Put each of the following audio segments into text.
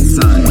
inside.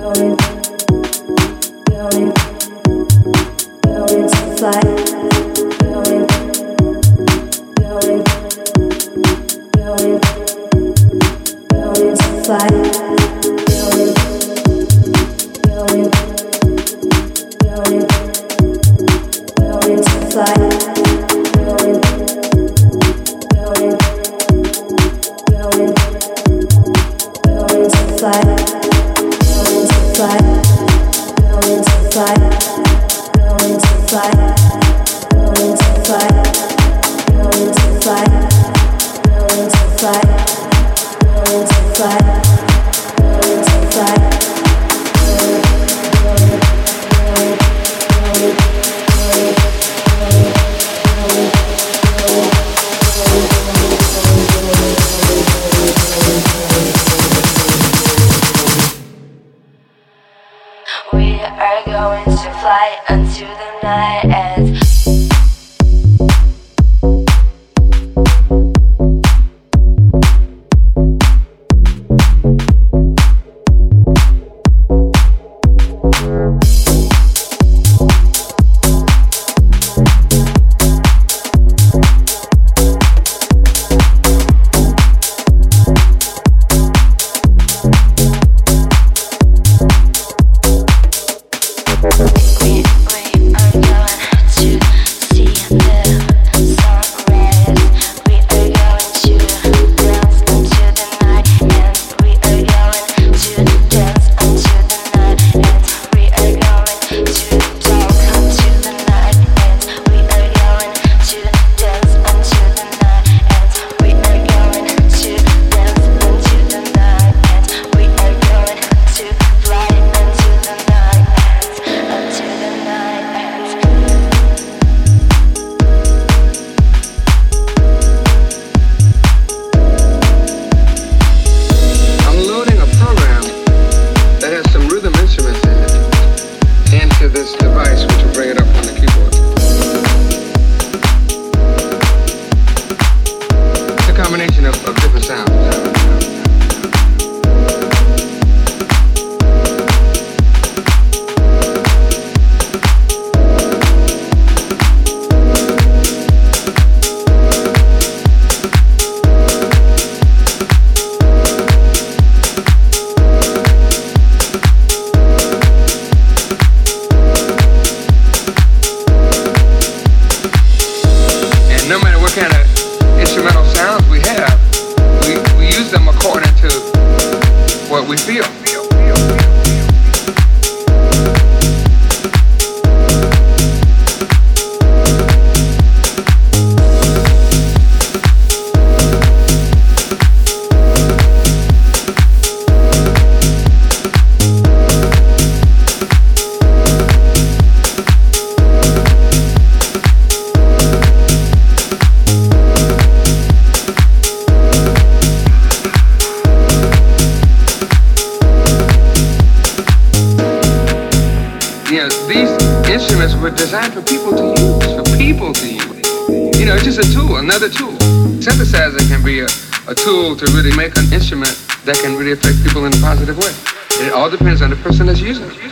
Thank you. that can really affect people in a positive way. It all depends on the person that's using it.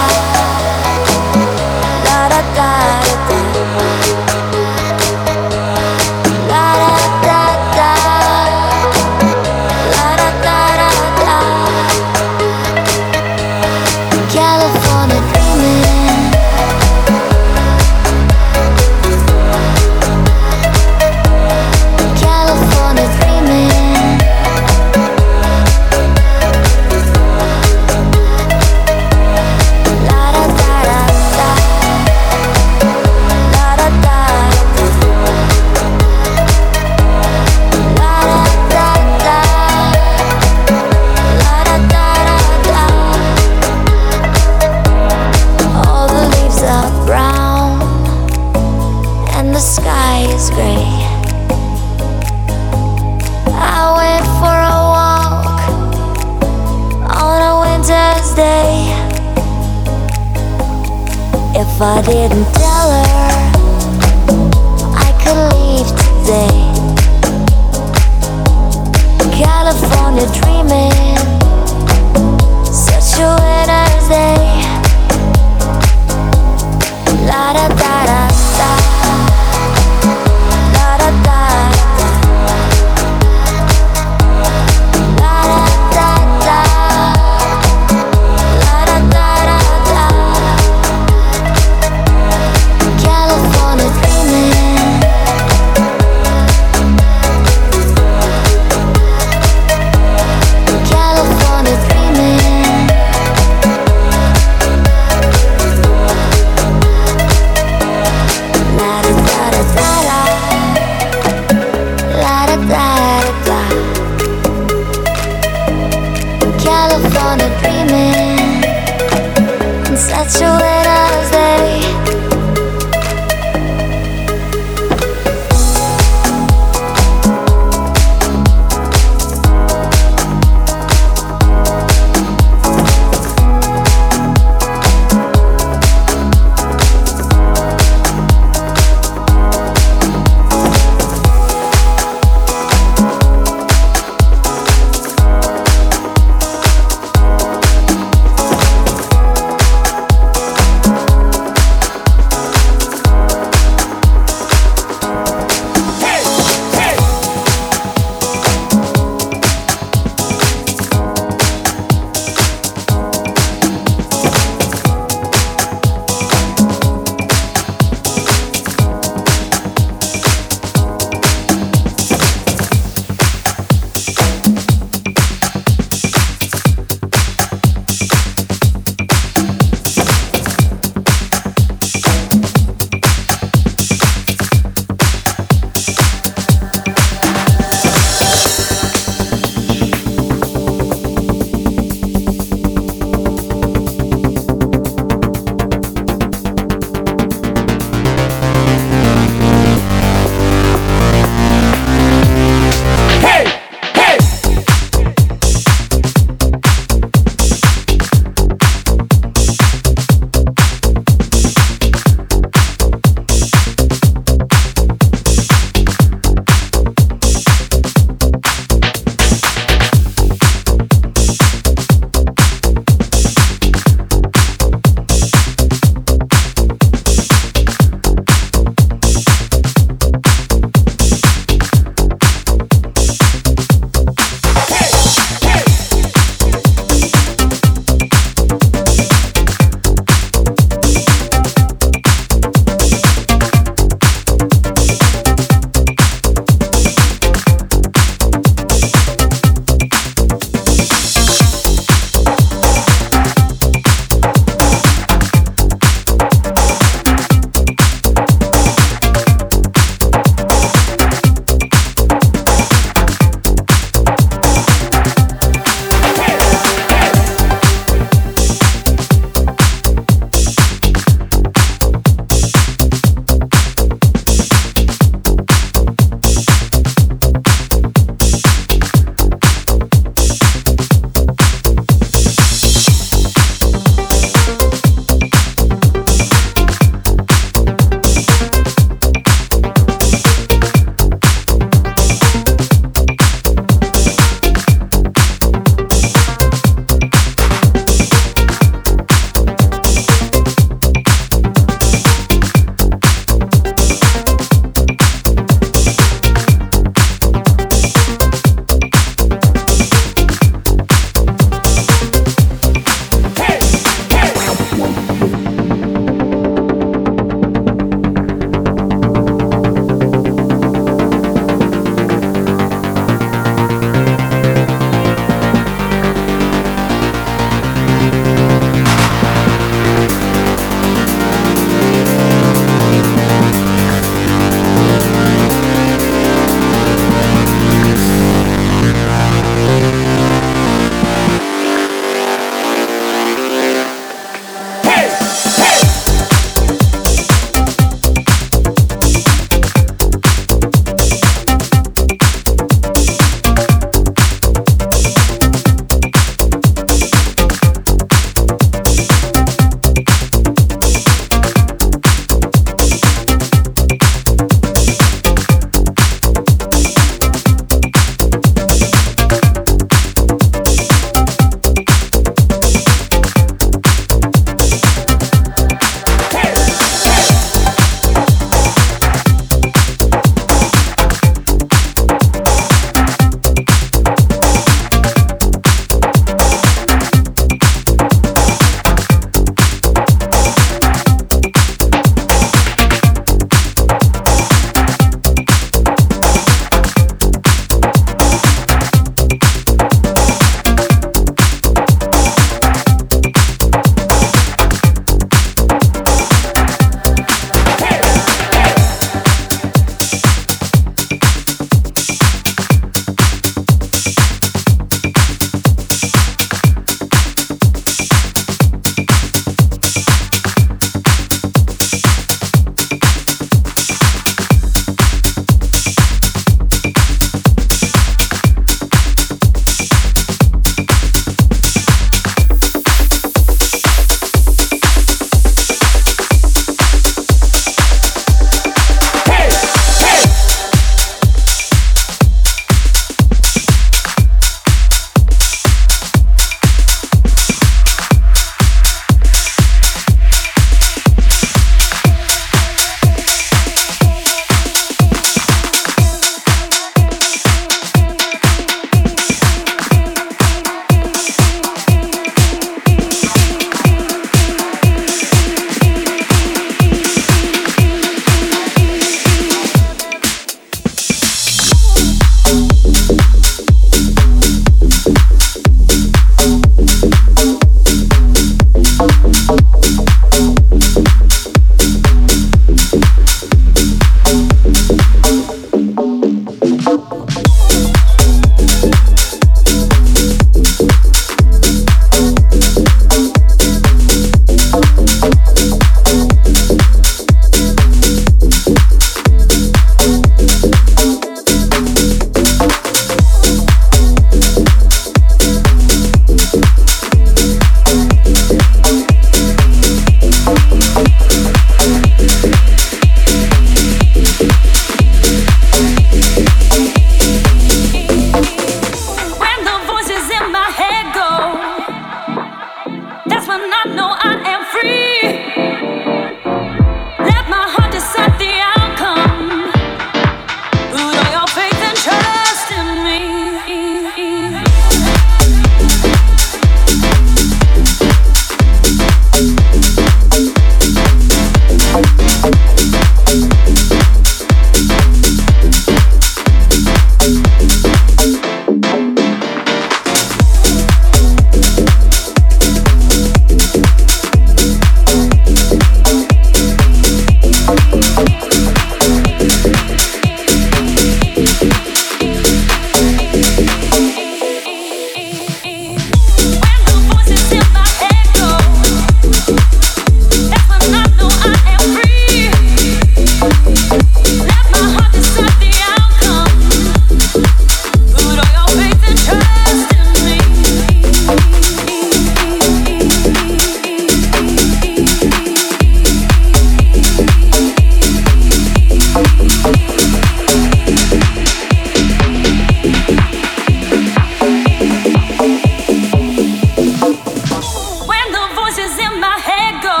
my head go.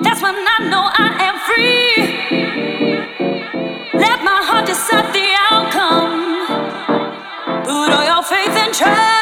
That's when I know I am free. Let my heart decide the outcome. Put all your faith and trust.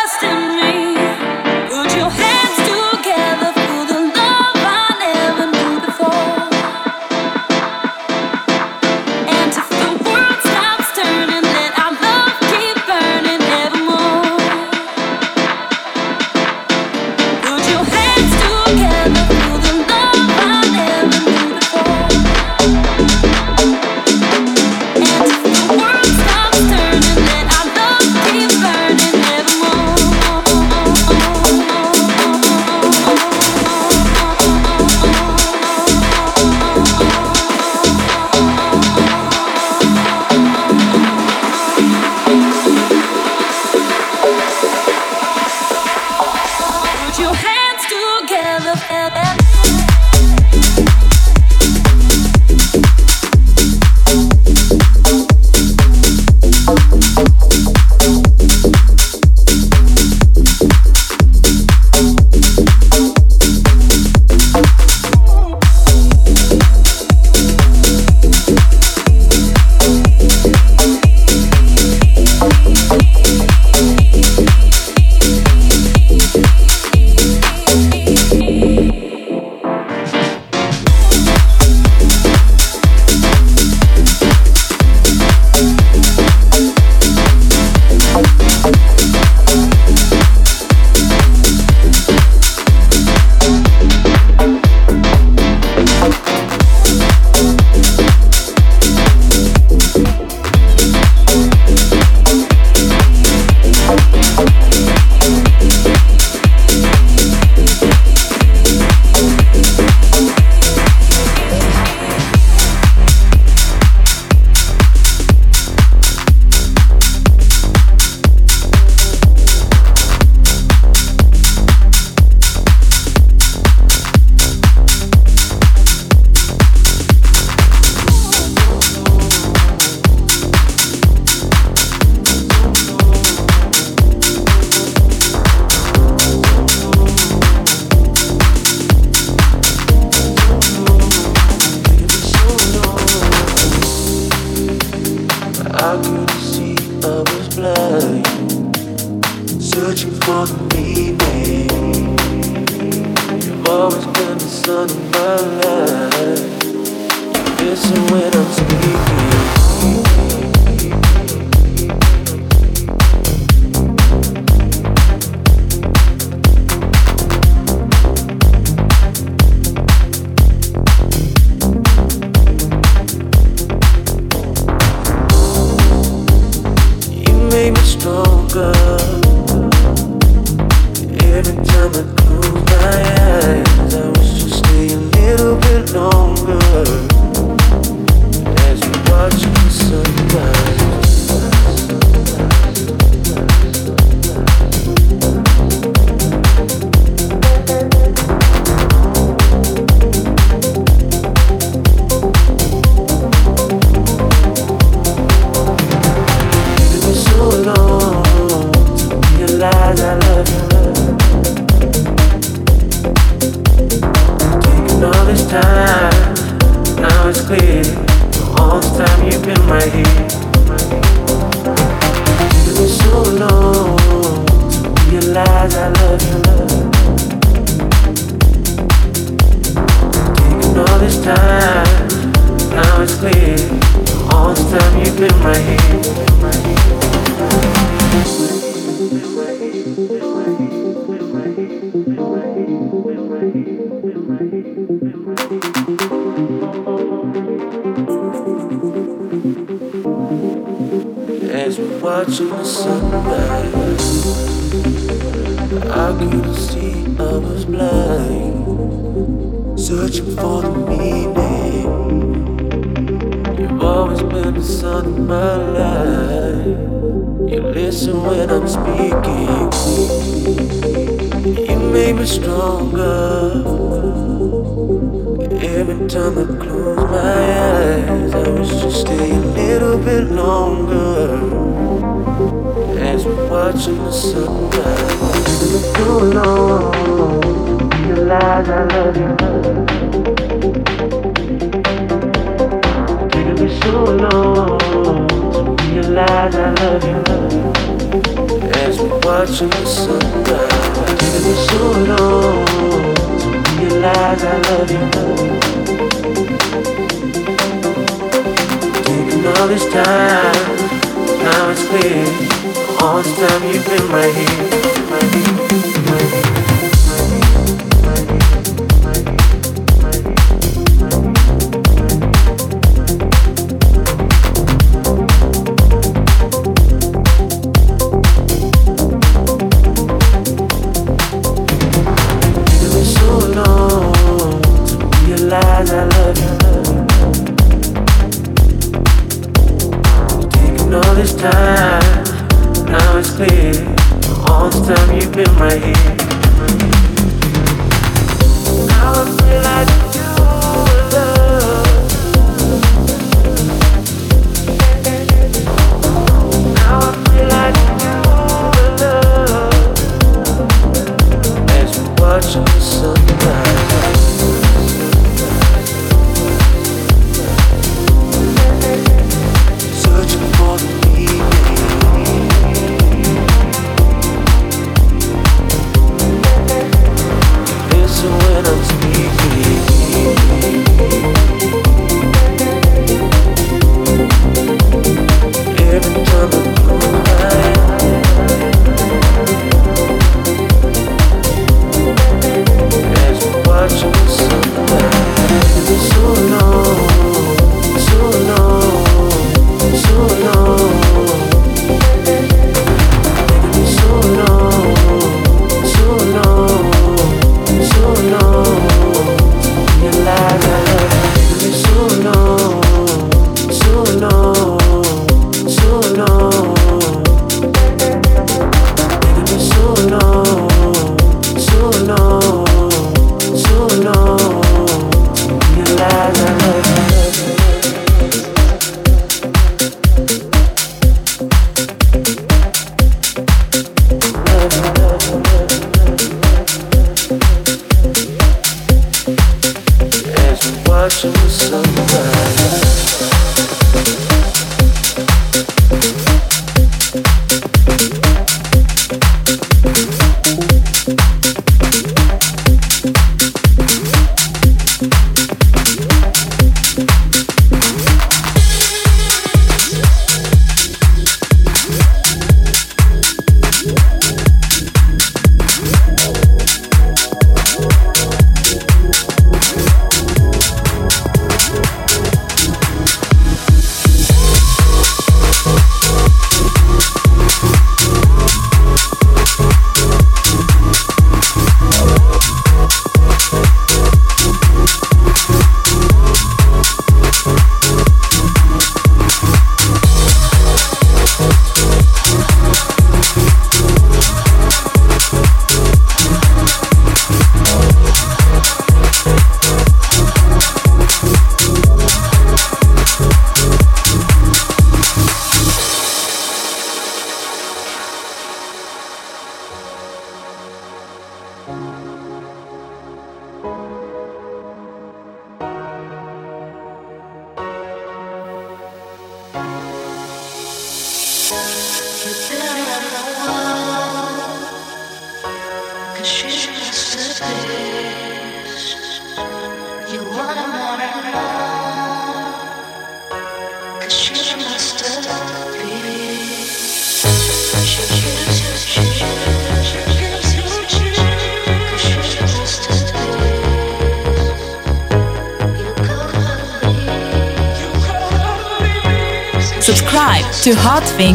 sun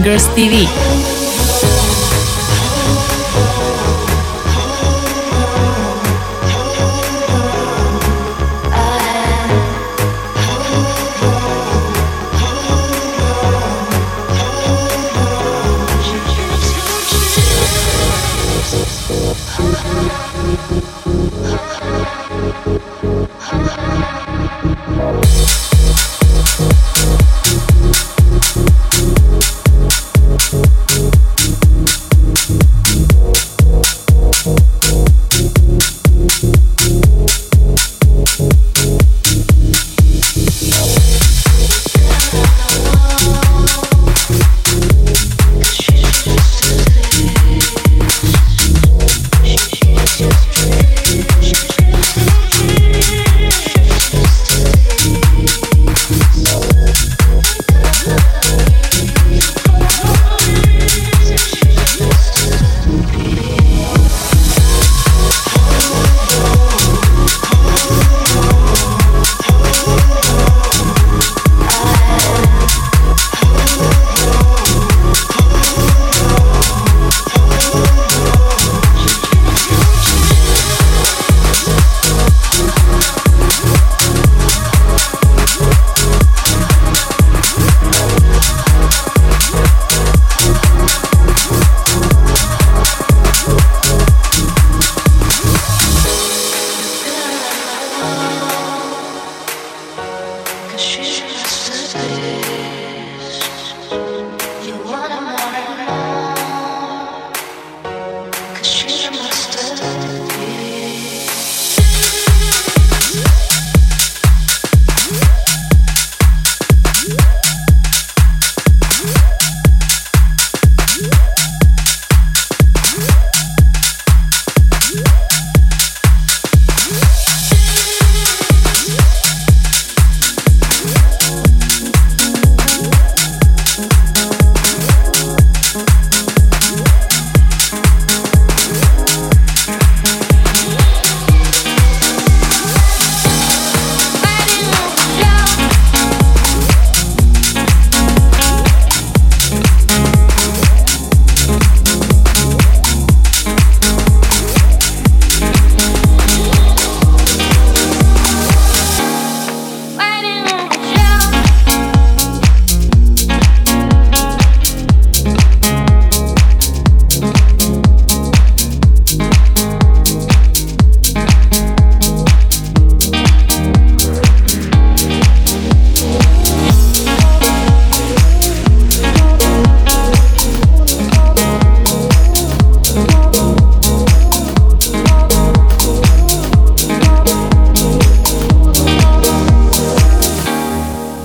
Fingers TV.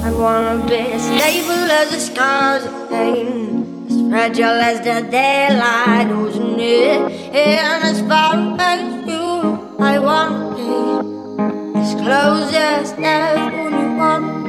I wanna be as stable as the scars of pain, as fragile as the daylight, ocean and as far as you. I wanna be as close as that when you want.